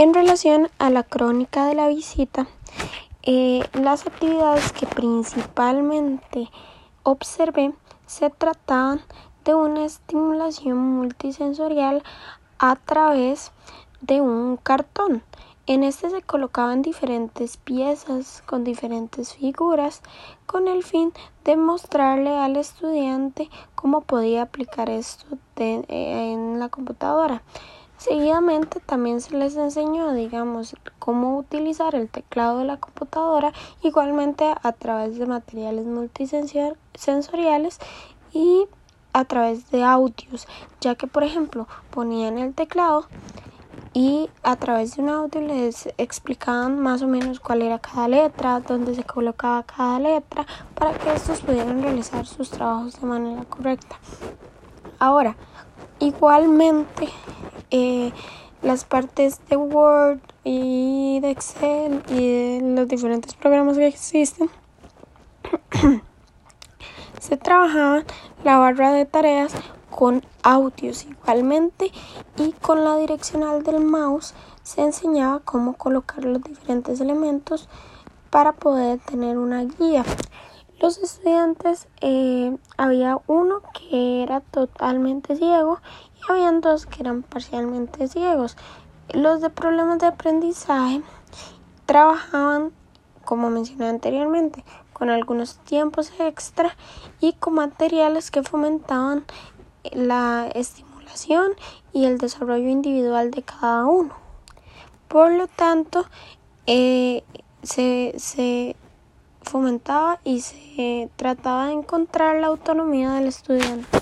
En relación a la crónica de la visita, eh, las actividades que principalmente observé se trataban de una estimulación multisensorial a través de un cartón. En este se colocaban diferentes piezas con diferentes figuras con el fin de mostrarle al estudiante cómo podía aplicar esto en la computadora. Seguidamente también se les enseñó, digamos, cómo utilizar el teclado de la computadora, igualmente a través de materiales multisensoriales y a través de audios, ya que por ejemplo ponían el teclado y a través de un audio les explicaban más o menos cuál era cada letra, dónde se colocaba cada letra, para que estos pudieran realizar sus trabajos de manera correcta. Ahora, igualmente, eh, las partes de Word y de Excel y de los diferentes programas que existen, se trabajaba la barra de tareas con audios igualmente y con la direccional del mouse se enseñaba cómo colocar los diferentes elementos para poder tener una guía. Los estudiantes, eh, había uno que era totalmente ciego y habían dos que eran parcialmente ciegos. Los de problemas de aprendizaje trabajaban, como mencioné anteriormente, con algunos tiempos extra y con materiales que fomentaban la estimulación y el desarrollo individual de cada uno. Por lo tanto, eh, se, se fomentaba y se trataba de encontrar la autonomía del estudiante.